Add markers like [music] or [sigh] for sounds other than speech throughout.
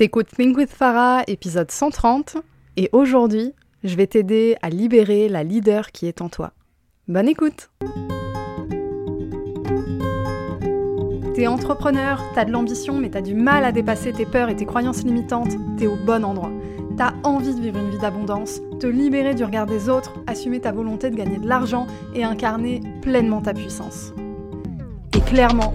T'écoutes Think with Farah, épisode 130, et aujourd'hui, je vais t'aider à libérer la leader qui est en toi. Bonne écoute T'es entrepreneur, t'as de l'ambition, mais t'as du mal à dépasser tes peurs et tes croyances limitantes, t'es au bon endroit. T'as envie de vivre une vie d'abondance, te libérer du regard des autres, assumer ta volonté de gagner de l'argent et incarner pleinement ta puissance. Et clairement,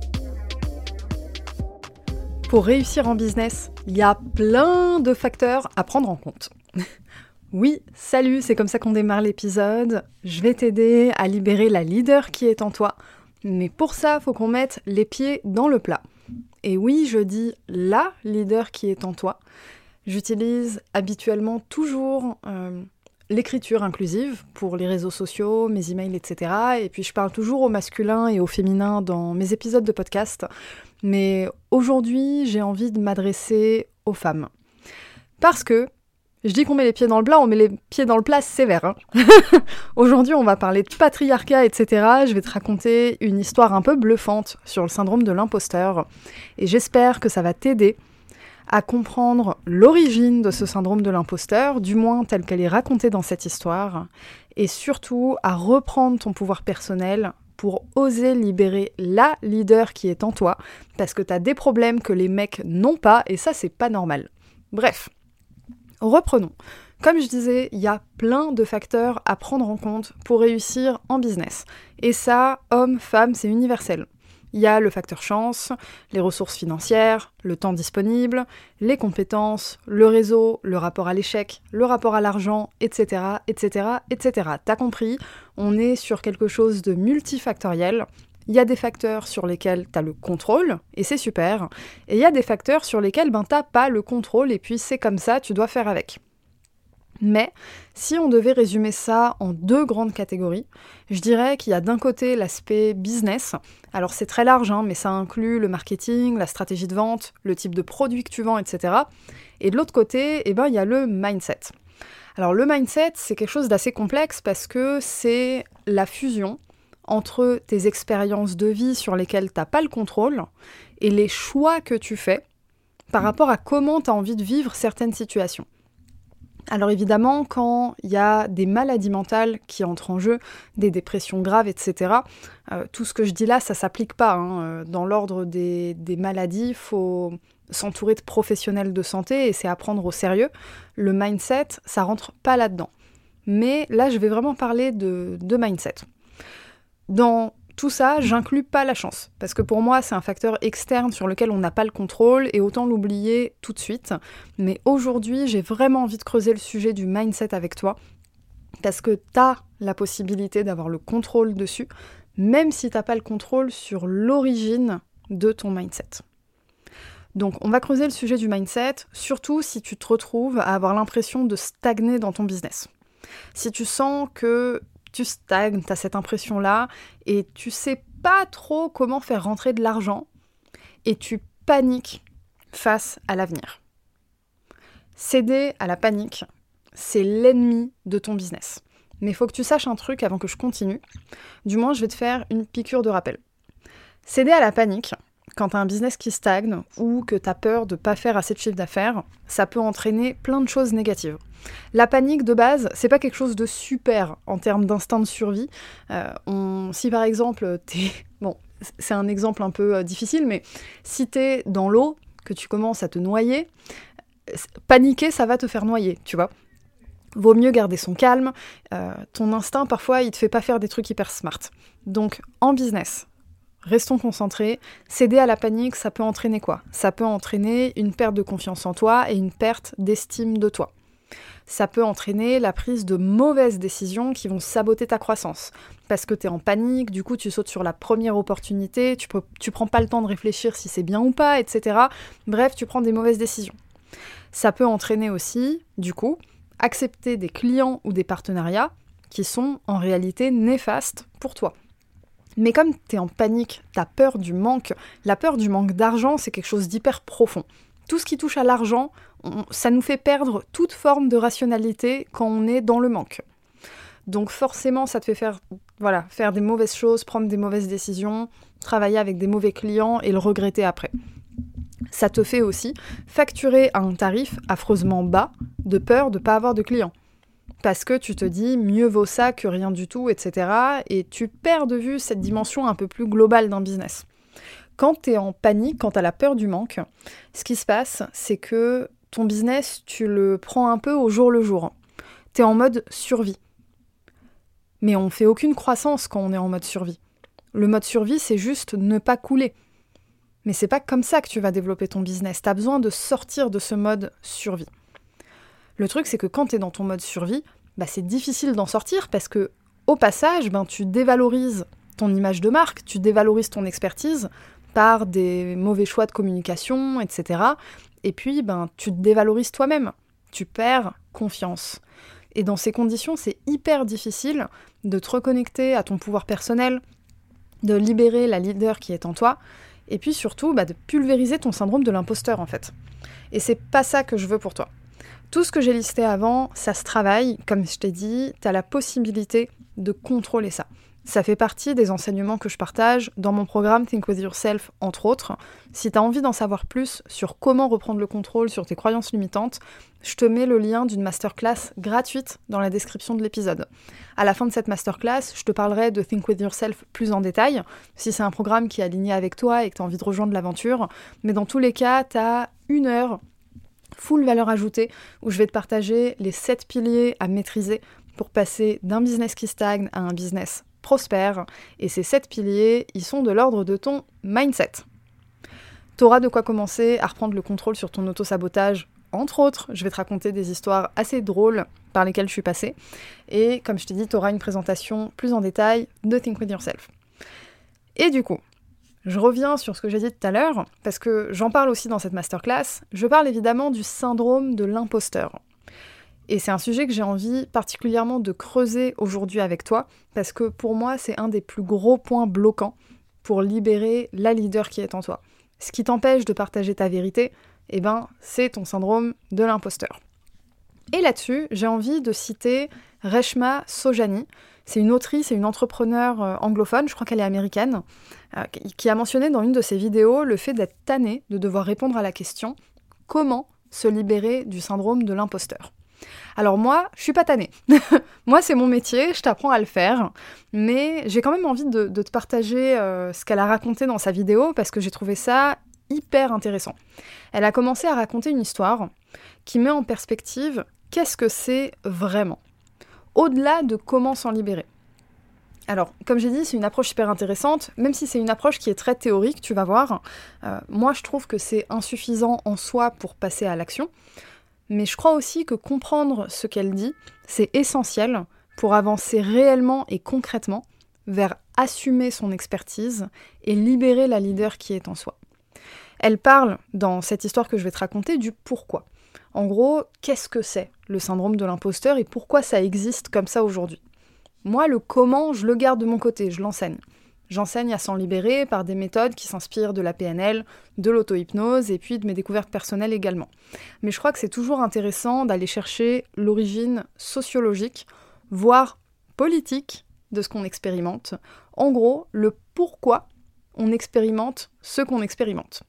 Pour réussir en business, il y a plein de facteurs à prendre en compte. [laughs] oui, salut, c'est comme ça qu'on démarre l'épisode. Je vais t'aider à libérer la leader qui est en toi. Mais pour ça, faut qu'on mette les pieds dans le plat. Et oui, je dis la leader qui est en toi. J'utilise habituellement toujours euh, l'écriture inclusive pour les réseaux sociaux, mes emails, etc. Et puis je parle toujours au masculin et au féminin dans mes épisodes de podcast. Mais aujourd'hui, j'ai envie de m'adresser aux femmes. Parce que, je dis qu'on met les pieds dans le plat, on met les pieds dans le plat sévère. Hein. [laughs] aujourd'hui, on va parler de patriarcat, etc. Je vais te raconter une histoire un peu bluffante sur le syndrome de l'imposteur. Et j'espère que ça va t'aider à comprendre l'origine de ce syndrome de l'imposteur, du moins telle qu'elle est racontée dans cette histoire, et surtout à reprendre ton pouvoir personnel pour oser libérer la leader qui est en toi, parce que tu as des problèmes que les mecs n'ont pas, et ça c'est pas normal. Bref, reprenons. Comme je disais, il y a plein de facteurs à prendre en compte pour réussir en business. Et ça, homme, femme, c'est universel. Il y a le facteur chance, les ressources financières, le temps disponible, les compétences, le réseau, le rapport à l'échec, le rapport à l'argent, etc., etc., etc. T'as compris, on est sur quelque chose de multifactoriel. Il y a des facteurs sur lesquels tu as le contrôle, et c'est super, et il y a des facteurs sur lesquels ben, t'as pas le contrôle, et puis c'est comme ça, tu dois faire avec. Mais si on devait résumer ça en deux grandes catégories, je dirais qu'il y a d'un côté l'aspect business. Alors c'est très large, hein, mais ça inclut le marketing, la stratégie de vente, le type de produit que tu vends, etc. Et de l'autre côté, eh ben, il y a le mindset. Alors le mindset, c'est quelque chose d'assez complexe parce que c'est la fusion entre tes expériences de vie sur lesquelles tu n'as pas le contrôle et les choix que tu fais par rapport à comment tu as envie de vivre certaines situations. Alors évidemment, quand il y a des maladies mentales qui entrent en jeu, des dépressions graves, etc., euh, tout ce que je dis là, ça s'applique pas. Hein. Euh, dans l'ordre des, maladies, il faut s'entourer de professionnels de santé et c'est à prendre au sérieux. Le mindset, ça rentre pas là-dedans. Mais là, je vais vraiment parler de, de mindset. Dans tout ça, j'inclus pas la chance, parce que pour moi, c'est un facteur externe sur lequel on n'a pas le contrôle, et autant l'oublier tout de suite. Mais aujourd'hui, j'ai vraiment envie de creuser le sujet du mindset avec toi, parce que tu as la possibilité d'avoir le contrôle dessus, même si t'as pas le contrôle sur l'origine de ton mindset. Donc on va creuser le sujet du mindset, surtout si tu te retrouves à avoir l'impression de stagner dans ton business. Si tu sens que tu stagnes, tu as cette impression-là, et tu sais pas trop comment faire rentrer de l'argent, et tu paniques face à l'avenir. Céder à la panique, c'est l'ennemi de ton business. Mais il faut que tu saches un truc avant que je continue. Du moins, je vais te faire une piqûre de rappel. Céder à la panique, quand tu as un business qui stagne ou que tu as peur de ne pas faire assez de chiffre d'affaires, ça peut entraîner plein de choses négatives. La panique de base, c'est pas quelque chose de super en termes d'instinct de survie. Euh, si par exemple, [laughs] c'est un exemple un peu euh, difficile, mais si t'es dans l'eau, que tu commences à te noyer, paniquer, ça va te faire noyer, tu vois. Vaut mieux garder son calme. Euh, ton instinct, parfois, il te fait pas faire des trucs hyper smart. Donc, en business, restons concentrés. Céder à la panique, ça peut entraîner quoi? Ça peut entraîner une perte de confiance en toi et une perte d'estime de toi. Ça peut entraîner la prise de mauvaises décisions qui vont saboter ta croissance. Parce que tu es en panique, du coup tu sautes sur la première opportunité, tu, tu prends pas le temps de réfléchir si c'est bien ou pas, etc. Bref, tu prends des mauvaises décisions. Ça peut entraîner aussi, du coup, accepter des clients ou des partenariats qui sont en réalité néfastes pour toi. Mais comme tu es en panique, tu as peur du manque, la peur du manque d'argent, c'est quelque chose d'hyper profond. Tout ce qui touche à l'argent, ça nous fait perdre toute forme de rationalité quand on est dans le manque. Donc forcément, ça te fait faire, voilà, faire des mauvaises choses, prendre des mauvaises décisions, travailler avec des mauvais clients et le regretter après ça te fait aussi facturer à un tarif affreusement bas de peur de ne pas avoir de clients. Parce que tu te dis mieux vaut ça que rien du tout, etc. Et tu perds de vue cette dimension un peu plus globale d'un business. Quand tu es en panique, quand tu as la peur du manque, ce qui se passe, c'est que ton business, tu le prends un peu au jour le jour. Tu es en mode survie. Mais on fait aucune croissance quand on est en mode survie. Le mode survie, c'est juste ne pas couler. Mais c'est pas comme ça que tu vas développer ton business. Tu as besoin de sortir de ce mode survie. Le truc, c'est que quand tu es dans ton mode survie, bah, c'est difficile d'en sortir parce que, au passage, ben, tu dévalorises ton image de marque, tu dévalorises ton expertise par des mauvais choix de communication, etc. Et puis, ben, tu te dévalorises toi-même. Tu perds confiance. Et dans ces conditions, c'est hyper difficile de te reconnecter à ton pouvoir personnel, de libérer la leader qui est en toi et puis surtout bah, de pulvériser ton syndrome de l'imposteur en fait. Et c'est pas ça que je veux pour toi. Tout ce que j'ai listé avant, ça se travaille, comme je t'ai dit, tu as la possibilité de contrôler ça. Ça fait partie des enseignements que je partage dans mon programme Think With Yourself, entre autres. Si tu as envie d'en savoir plus sur comment reprendre le contrôle sur tes croyances limitantes, je te mets le lien d'une masterclass gratuite dans la description de l'épisode. À la fin de cette masterclass, je te parlerai de Think With Yourself plus en détail, si c'est un programme qui est aligné avec toi et que tu as envie de rejoindre l'aventure. Mais dans tous les cas, tu as une heure full valeur ajoutée où je vais te partager les 7 piliers à maîtriser pour passer d'un business qui stagne à un business prospère. Et ces sept piliers, ils sont de l'ordre de ton mindset. Tu auras de quoi commencer à reprendre le contrôle sur ton auto-sabotage. Entre autres, je vais te raconter des histoires assez drôles par lesquelles je suis passée. Et comme je t'ai dit, tu auras une présentation plus en détail de Think With Yourself. Et du coup, je reviens sur ce que j'ai dit tout à l'heure, parce que j'en parle aussi dans cette masterclass. Je parle évidemment du syndrome de l'imposteur. Et c'est un sujet que j'ai envie particulièrement de creuser aujourd'hui avec toi, parce que pour moi, c'est un des plus gros points bloquants pour libérer la leader qui est en toi. Ce qui t'empêche de partager ta vérité, eh ben, c'est ton syndrome de l'imposteur. Et là-dessus, j'ai envie de citer Reshma Sojani. C'est une autrice et une entrepreneure euh, anglophone, je crois qu'elle est américaine, euh, qui a mentionné dans une de ses vidéos le fait d'être tannée de devoir répondre à la question comment se libérer du syndrome de l'imposteur. Alors moi, je suis pas tannée. [laughs] moi, c'est mon métier, je t'apprends à le faire. Mais j'ai quand même envie de, te partager euh, ce qu'elle a raconté dans sa vidéo parce que j'ai trouvé ça hyper intéressant. Elle a commencé à raconter une histoire qui met en perspective qu'est-ce que c'est vraiment, au-delà de comment s'en libérer. Alors, comme j'ai dit, c'est une approche hyper intéressante, même si c'est une approche qui est très théorique, tu vas voir. Euh, moi, je trouve que c'est insuffisant en soi pour passer à l'action. Mais je crois aussi que comprendre ce qu'elle dit, c'est essentiel pour avancer réellement et concrètement vers assumer son expertise et libérer la leader qui est en soi. Elle parle, dans cette histoire que je vais te raconter, du pourquoi. En gros, qu'est-ce que c'est le syndrome de l'imposteur et pourquoi ça existe comme ça aujourd'hui? Moi, le comment, je le garde de mon côté, je l'enseigne. J'enseigne à s'en libérer par des méthodes qui s'inspirent de la PNL, de l'auto-hypnose et puis de mes découvertes personnelles également. Mais je crois que c'est toujours intéressant d'aller chercher l'origine sociologique, voire politique de ce qu'on expérimente. En gros, le pourquoi on expérimente ce qu'on expérimente.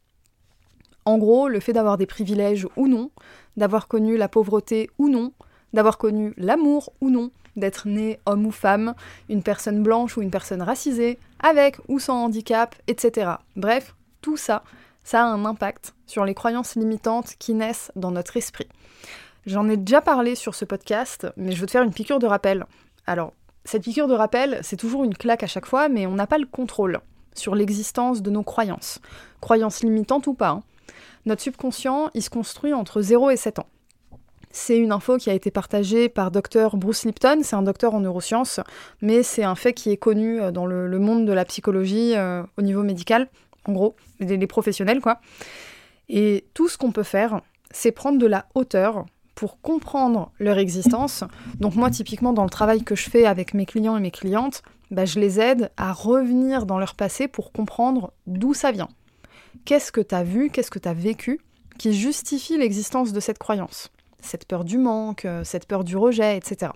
En gros, le fait d'avoir des privilèges ou non, d'avoir connu la pauvreté ou non, d'avoir connu l'amour ou non, d'être né homme ou femme, une personne blanche ou une personne racisée, avec ou sans handicap, etc. Bref, tout ça, ça a un impact sur les croyances limitantes qui naissent dans notre esprit. J'en ai déjà parlé sur ce podcast, mais je veux te faire une piqûre de rappel. Alors, cette piqûre de rappel, c'est toujours une claque à chaque fois, mais on n'a pas le contrôle sur l'existence de nos croyances. Croyances limitantes ou pas. Hein. Notre subconscient, il se construit entre 0 et 7 ans. C'est une info qui a été partagée par Dr Bruce Lipton, c'est un docteur en neurosciences, mais c'est un fait qui est connu euh, dans le, monde de la psychologie euh, au niveau médical, en gros, les professionnels quoi. Et tout ce qu'on peut faire, c'est prendre de la hauteur pour comprendre leur existence. Donc moi, typiquement, dans le travail que je fais avec mes clients et mes clientes, bah, je les aide à revenir dans leur passé pour comprendre d'où ça vient. Qu'est-ce que tu as vu, qu'est-ce que tu as vécu qui justifie l'existence de cette croyance? Cette peur du manque, euh, cette peur du rejet, etc.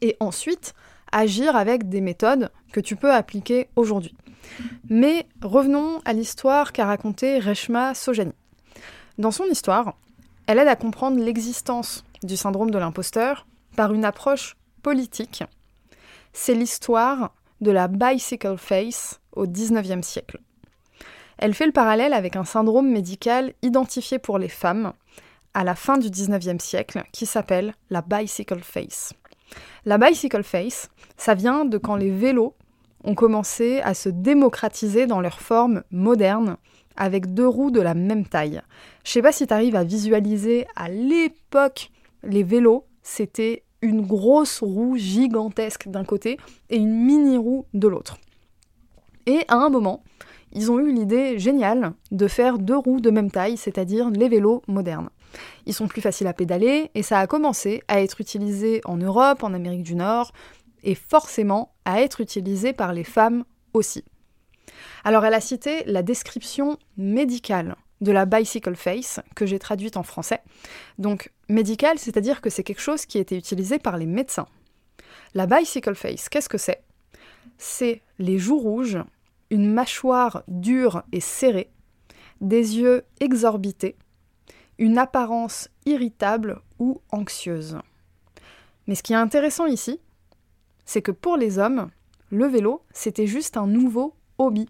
Et ensuite, agir avec des méthodes que tu peux appliquer aujourd'hui. Mais revenons à l'histoire qu'a racontée Reshma Sojani. Dans son histoire, elle aide à comprendre l'existence du syndrome de l'imposteur par une approche politique. C'est l'histoire de la bicycle face au XIXe siècle. Elle fait le parallèle avec un syndrome médical identifié pour les femmes à la fin du XIXe siècle qui s'appelle la bicycle face. La bicycle face, ça vient de quand les vélos ont commencé à se démocratiser dans leur forme moderne avec deux roues de la même taille. Je sais pas si tu arrives à visualiser à l'époque les vélos, c'était une grosse roue gigantesque d'un côté et une mini roue de l'autre. Et à un moment, ils ont eu l'idée géniale de faire deux roues de même taille, c'est-à-dire les vélos modernes. Ils sont plus faciles à pédaler et ça a commencé à être utilisé en Europe, en Amérique du Nord et forcément à être utilisé par les femmes aussi. Alors elle a cité la description médicale de la bicycle face que j'ai traduite en français. Donc médical, c'est-à-dire que c'est quelque chose qui été utilisé par les médecins. La bicycle face, qu'est-ce que c'est? C'est les joues rouges, une mâchoire dure et serrée, des yeux exorbités, une apparence irritable ou anxieuse. Mais ce qui est intéressant ici, c'est que pour les hommes, le vélo, c'était juste un nouveau hobby.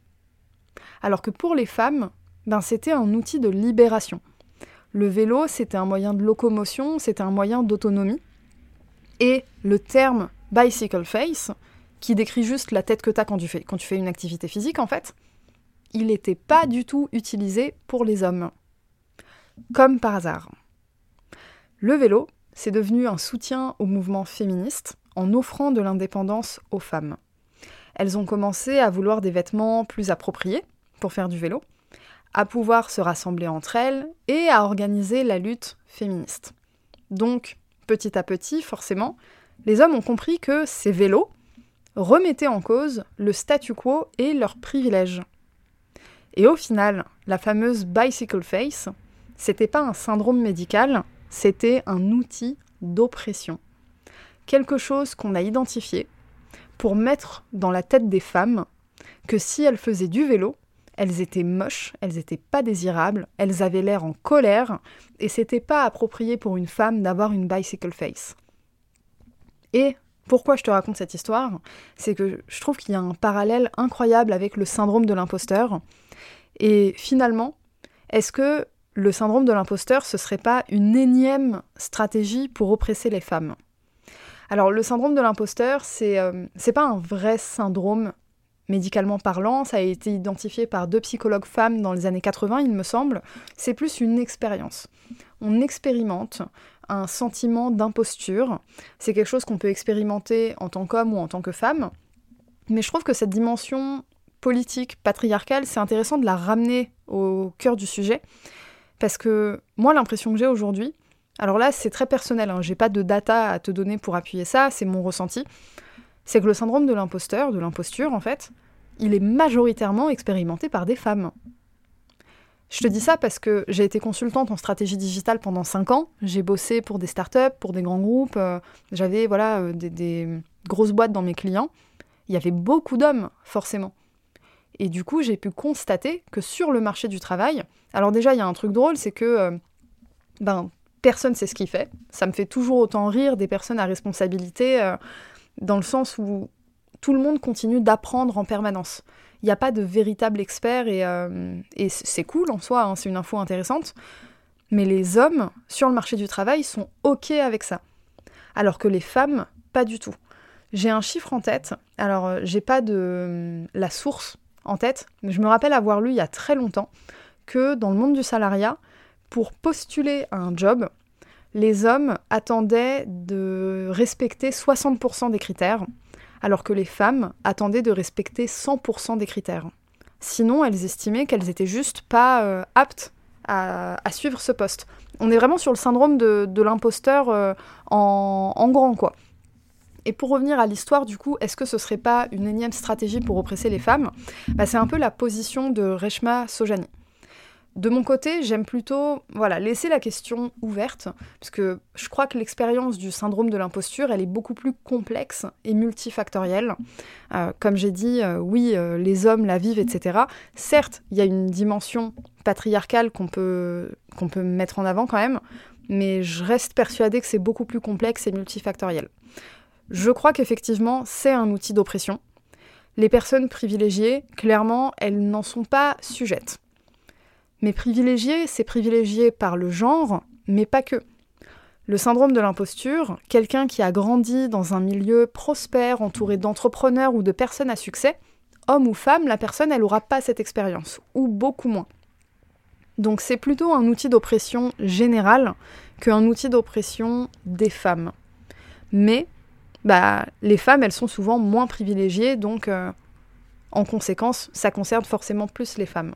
Alors que pour les femmes, ben, c'était un outil de libération. Le vélo, c'était un moyen de locomotion, c'était un moyen d'autonomie. Et le terme bicycle face, qui décrit juste la tête que tu as quand tu, fais, quand tu fais une activité physique, en fait, il n'était pas du tout utilisé pour les hommes. Comme par hasard. Le vélo, c'est devenu un soutien au mouvement féministe en offrant de l'indépendance aux femmes. Elles ont commencé à vouloir des vêtements plus appropriés pour faire du vélo, à pouvoir se rassembler entre elles et à organiser la lutte féministe. Donc, petit à petit, forcément, les hommes ont compris que ces vélos remettaient en cause le statu quo et leurs privilèges. Et au final, la fameuse bicycle face, c'était pas un syndrome médical, c'était un outil d'oppression. Quelque chose qu'on a identifié pour mettre dans la tête des femmes que si elles faisaient du vélo, elles étaient moches, elles n'étaient pas désirables, elles avaient l'air en colère, et c'était pas approprié pour une femme d'avoir une bicycle face. Et pourquoi je te raconte cette histoire C'est que je trouve qu'il y a un parallèle incroyable avec le syndrome de l'imposteur. Et finalement, est-ce que le syndrome de l'imposteur, ce serait pas une énième stratégie pour oppresser les femmes? Alors le syndrome de l'imposteur, c'est euh, pas un vrai syndrome médicalement parlant, ça a été identifié par deux psychologues femmes dans les années 80, il me semble. C'est plus une expérience. On expérimente un sentiment d'imposture. C'est quelque chose qu'on peut expérimenter en tant qu'homme ou en tant que femme. Mais je trouve que cette dimension politique, patriarcale, c'est intéressant de la ramener au cœur du sujet. Parce que moi, l'impression que j'ai aujourd'hui, alors là, c'est très personnel, hein. j'ai pas de data à te donner pour appuyer ça, c'est mon ressenti. C'est que le syndrome de l'imposteur, de l'imposture en fait, il est majoritairement expérimenté par des femmes. Je te dis ça parce que j'ai été consultante en stratégie digitale pendant 5 ans. J'ai bossé pour des startups, pour des grands groupes. Euh, j'avais voilà euh, des, des, grosses boîtes dans mes clients. Il y avait beaucoup d'hommes, forcément. Et du coup, j'ai pu constater que sur le marché du travail, alors déjà, il y a un truc drôle, c'est que euh, ben, personne sait ce qu'il fait. Ça me fait toujours autant rire des personnes à responsabilité, dans le sens où tout le monde continue d'apprendre en permanence. Il n'y a pas de véritable expert et, euh, c'est cool en soi, hein, c'est une info intéressante. Mais les hommes sur le marché du travail sont OK avec ça. Alors que les femmes, pas du tout. J'ai un chiffre en tête, alors euh, j'ai pas de la source en tête, mais je me rappelle avoir lu il y a très longtemps que dans le monde du salariat, pour postuler à un job, les hommes attendaient de respecter 60% des critères, alors que les femmes attendaient de respecter 100% des critères. Sinon, elles estimaient qu'elles étaient juste pas euh, aptes à, suivre ce poste. On est vraiment sur le syndrome de, l'imposteur euh, en, grand, quoi. Et pour revenir à l'histoire, du coup, est-ce que ce serait pas une énième stratégie pour oppresser les femmes? Bah, C'est un peu la position de Reshma Sojani. De mon côté, j'aime plutôt voilà, laisser la question ouverte, parce que je crois que l'expérience du syndrome de l'imposture, elle est beaucoup plus complexe et multifactorielle. Euh, comme j'ai dit, euh, oui, euh, les hommes la vivent, etc. Certes, il y a une dimension patriarcale qu'on peut, qu'on peut mettre en avant quand même, mais je reste persuadée que c'est beaucoup plus complexe et multifactoriel. Je crois qu'effectivement, c'est un outil d'oppression. Les personnes privilégiées, clairement, elles n'en sont pas sujettes. Mais privilégié, c'est privilégié par le genre, mais pas que. Le syndrome de l'imposture, quelqu'un qui a grandi dans un milieu prospère, entouré d'entrepreneurs ou de personnes à succès, homme ou femme, la personne, elle n'aura pas cette expérience, ou beaucoup moins. Donc c'est plutôt un outil d'oppression général qu'un outil d'oppression des femmes. Mais bah, les femmes, elles sont souvent moins privilégiées, donc euh, en conséquence, ça concerne forcément plus les femmes.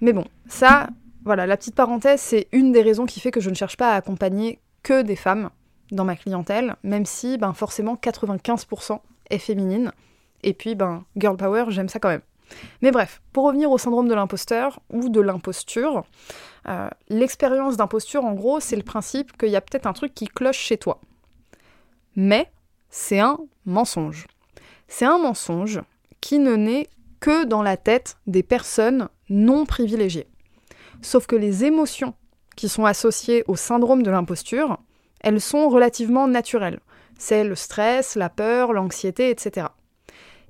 Mais bon, ça, voilà, la petite parenthèse, c'est une des raisons qui fait que je ne cherche pas à accompagner que des femmes dans ma clientèle, même si ben, forcément 95% est féminine. Et puis, ben, girl power, j'aime ça quand même. Mais bref, pour revenir au syndrome de l'imposteur ou de l'imposture, euh, l'expérience d'imposture, en gros, c'est le principe qu'il y a peut-être un truc qui cloche chez toi. Mais c'est un mensonge. C'est un mensonge qui ne naît que dans la tête des personnes non privilégiées. Sauf que les émotions qui sont associées au syndrome de l'imposture, elles sont relativement naturelles. C'est le stress, la peur, l'anxiété, etc.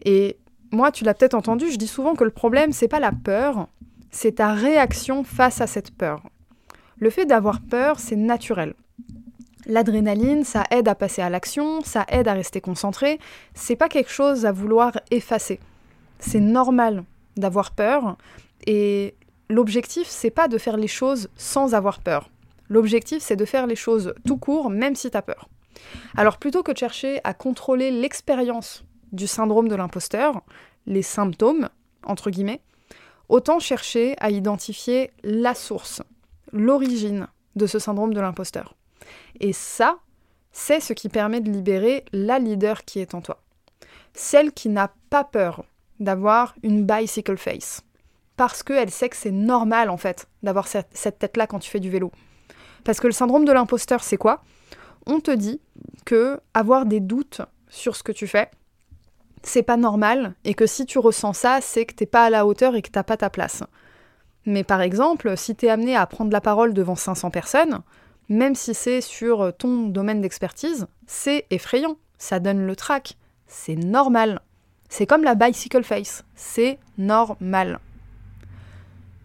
Et moi, tu l'as peut-être entendu, je dis souvent que le problème, c'est pas la peur, c'est ta réaction face à cette peur. Le fait d'avoir peur, c'est naturel. L'adrénaline, ça aide à passer à l'action, ça aide à rester concentré, c'est pas quelque chose à vouloir effacer c'est normal d'avoir peur et l'objectif c'est pas de faire les choses sans avoir peur. L'objectif c'est de faire les choses tout court même si tu as peur. Alors plutôt que de chercher à contrôler l'expérience du syndrome de l'imposteur, les symptômes entre guillemets, autant chercher à identifier la source, l'origine de ce syndrome de l'imposteur. Et ça, c'est ce qui permet de libérer la leader qui est en toi. Celle qui n'a pas peur d'avoir une bicycle face. Parce qu'elle sait que c'est normal en fait d'avoir cette, tête-là quand tu fais du vélo. Parce que le syndrome de l'imposteur, c'est quoi? On te dit que avoir des doutes sur ce que tu fais, c'est pas normal et que si tu ressens ça, c'est que t'es pas à la hauteur et que t'as pas ta place. Mais par exemple, si t'es amené à prendre la parole devant 500 personnes, même si c'est sur ton domaine d'expertise, c'est effrayant, ça donne le trac, c'est normal. C'est comme la bicycle face, c'est normal.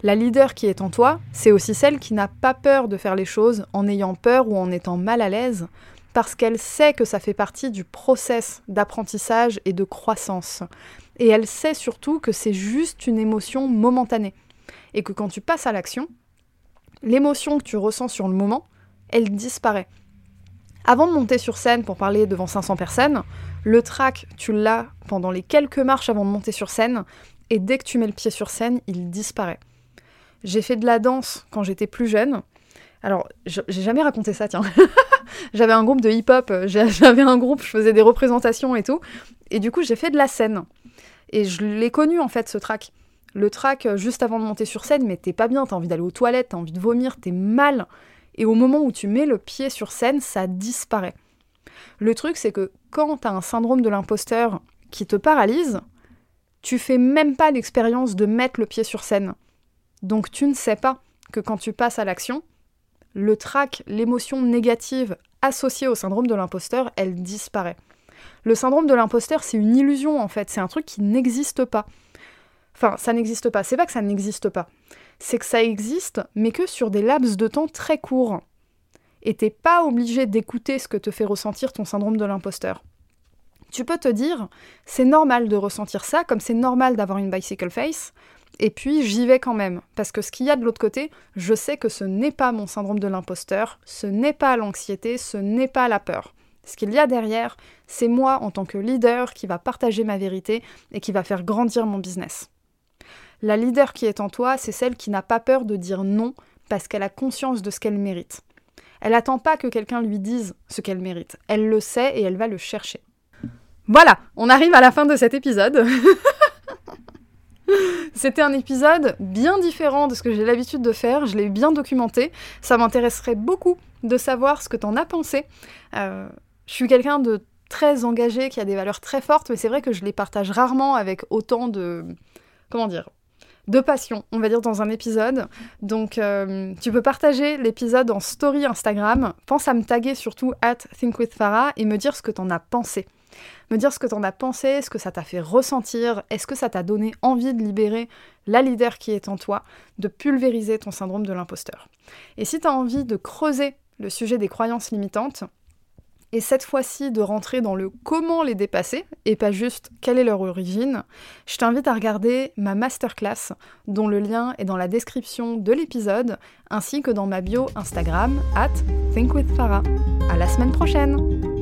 La leader qui est en toi, c'est aussi celle qui n'a pas peur de faire les choses en ayant peur ou en étant mal à l'aise, parce qu'elle sait que ça fait partie du process d'apprentissage et de croissance. Et elle sait surtout que c'est juste une émotion momentanée. Et que quand tu passes à l'action, l'émotion que tu ressens sur le moment, elle disparaît. Avant de monter sur scène pour parler devant 500 personnes, le track, tu l'as pendant les quelques marches avant de monter sur scène, et dès que tu mets le pied sur scène, il disparaît. J'ai fait de la danse quand j'étais plus jeune. Alors, j'ai jamais raconté ça, tiens. [laughs] j'avais un groupe de hip-hop, [laughs] j'avais un groupe, je faisais des représentations et tout. Et du coup, j'ai fait de la scène. Et je l'ai connu, en fait, ce track. Le track, euh, juste avant de monter sur scène, mais t'es pas bien, t'as envie d'aller aux toilettes, t'as envie de vomir, t'es mal. Et au moment où tu mets le pied sur scène, ça disparaît. Le truc, c'est que quand tu as un syndrome de l'imposteur qui te paralyse, tu fais même pas l'expérience de mettre le pied sur scène. Donc tu ne sais pas que quand tu passes à l'action, le trac, l'émotion négative associée au syndrome de l'imposteur, elle disparaît. Le syndrome de l'imposteur, c'est une illusion en fait, c'est un truc qui n'existe pas. Enfin, ça n'existe pas, c'est pas que ça n'existe pas, c'est que ça existe, mais que sur des laps de temps très courts. Et t'es pas obligé d'écouter ce que te fait ressentir ton syndrome de l'imposteur. Tu peux te dire, c'est normal de ressentir ça, comme c'est normal d'avoir une bicycle face, et puis j'y vais quand même, parce que ce qu'il y a de l'autre côté, je sais que ce n'est pas mon syndrome de l'imposteur, ce n'est pas l'anxiété, ce n'est pas la peur. Ce qu'il y a derrière, c'est moi en tant que leader qui va partager ma vérité et qui va faire grandir mon business. La leader qui est en toi, c'est celle qui n'a pas peur de dire non parce qu'elle a conscience de ce qu'elle mérite. Elle n'attend pas que quelqu'un lui dise ce qu'elle mérite. Elle le sait et elle va le chercher. Voilà, on arrive à la fin de cet épisode. [laughs] [laughs] C'était un épisode bien différent de ce que j'ai l'habitude de faire, je l'ai bien documenté. Ça m'intéresserait beaucoup de savoir ce que t'en as pensé. Euh, je suis quelqu'un de très engagé, qui a des valeurs très fortes, mais c'est vrai que je les partage rarement avec autant de... comment dire de passion, on va dire, dans un épisode. Donc, euh, tu peux partager l'épisode en story Instagram. Pense à me taguer surtout at thinkwithfarah et me dire ce que t'en as pensé me dire ce que t'en as pensé, ce que ça t'a fait ressentir, est-ce que ça t'a donné envie de libérer la leader qui est en toi, de pulvériser ton syndrome de l'imposteur. Et si t'as envie de creuser le sujet des croyances limitantes, et cette fois-ci de rentrer dans le comment les dépasser, et pas juste quelle est leur origine, je t'invite à regarder ma masterclass, dont le lien est dans la description de l'épisode, ainsi que dans ma bio Instagram, at thinkwithfarah. À la semaine prochaine!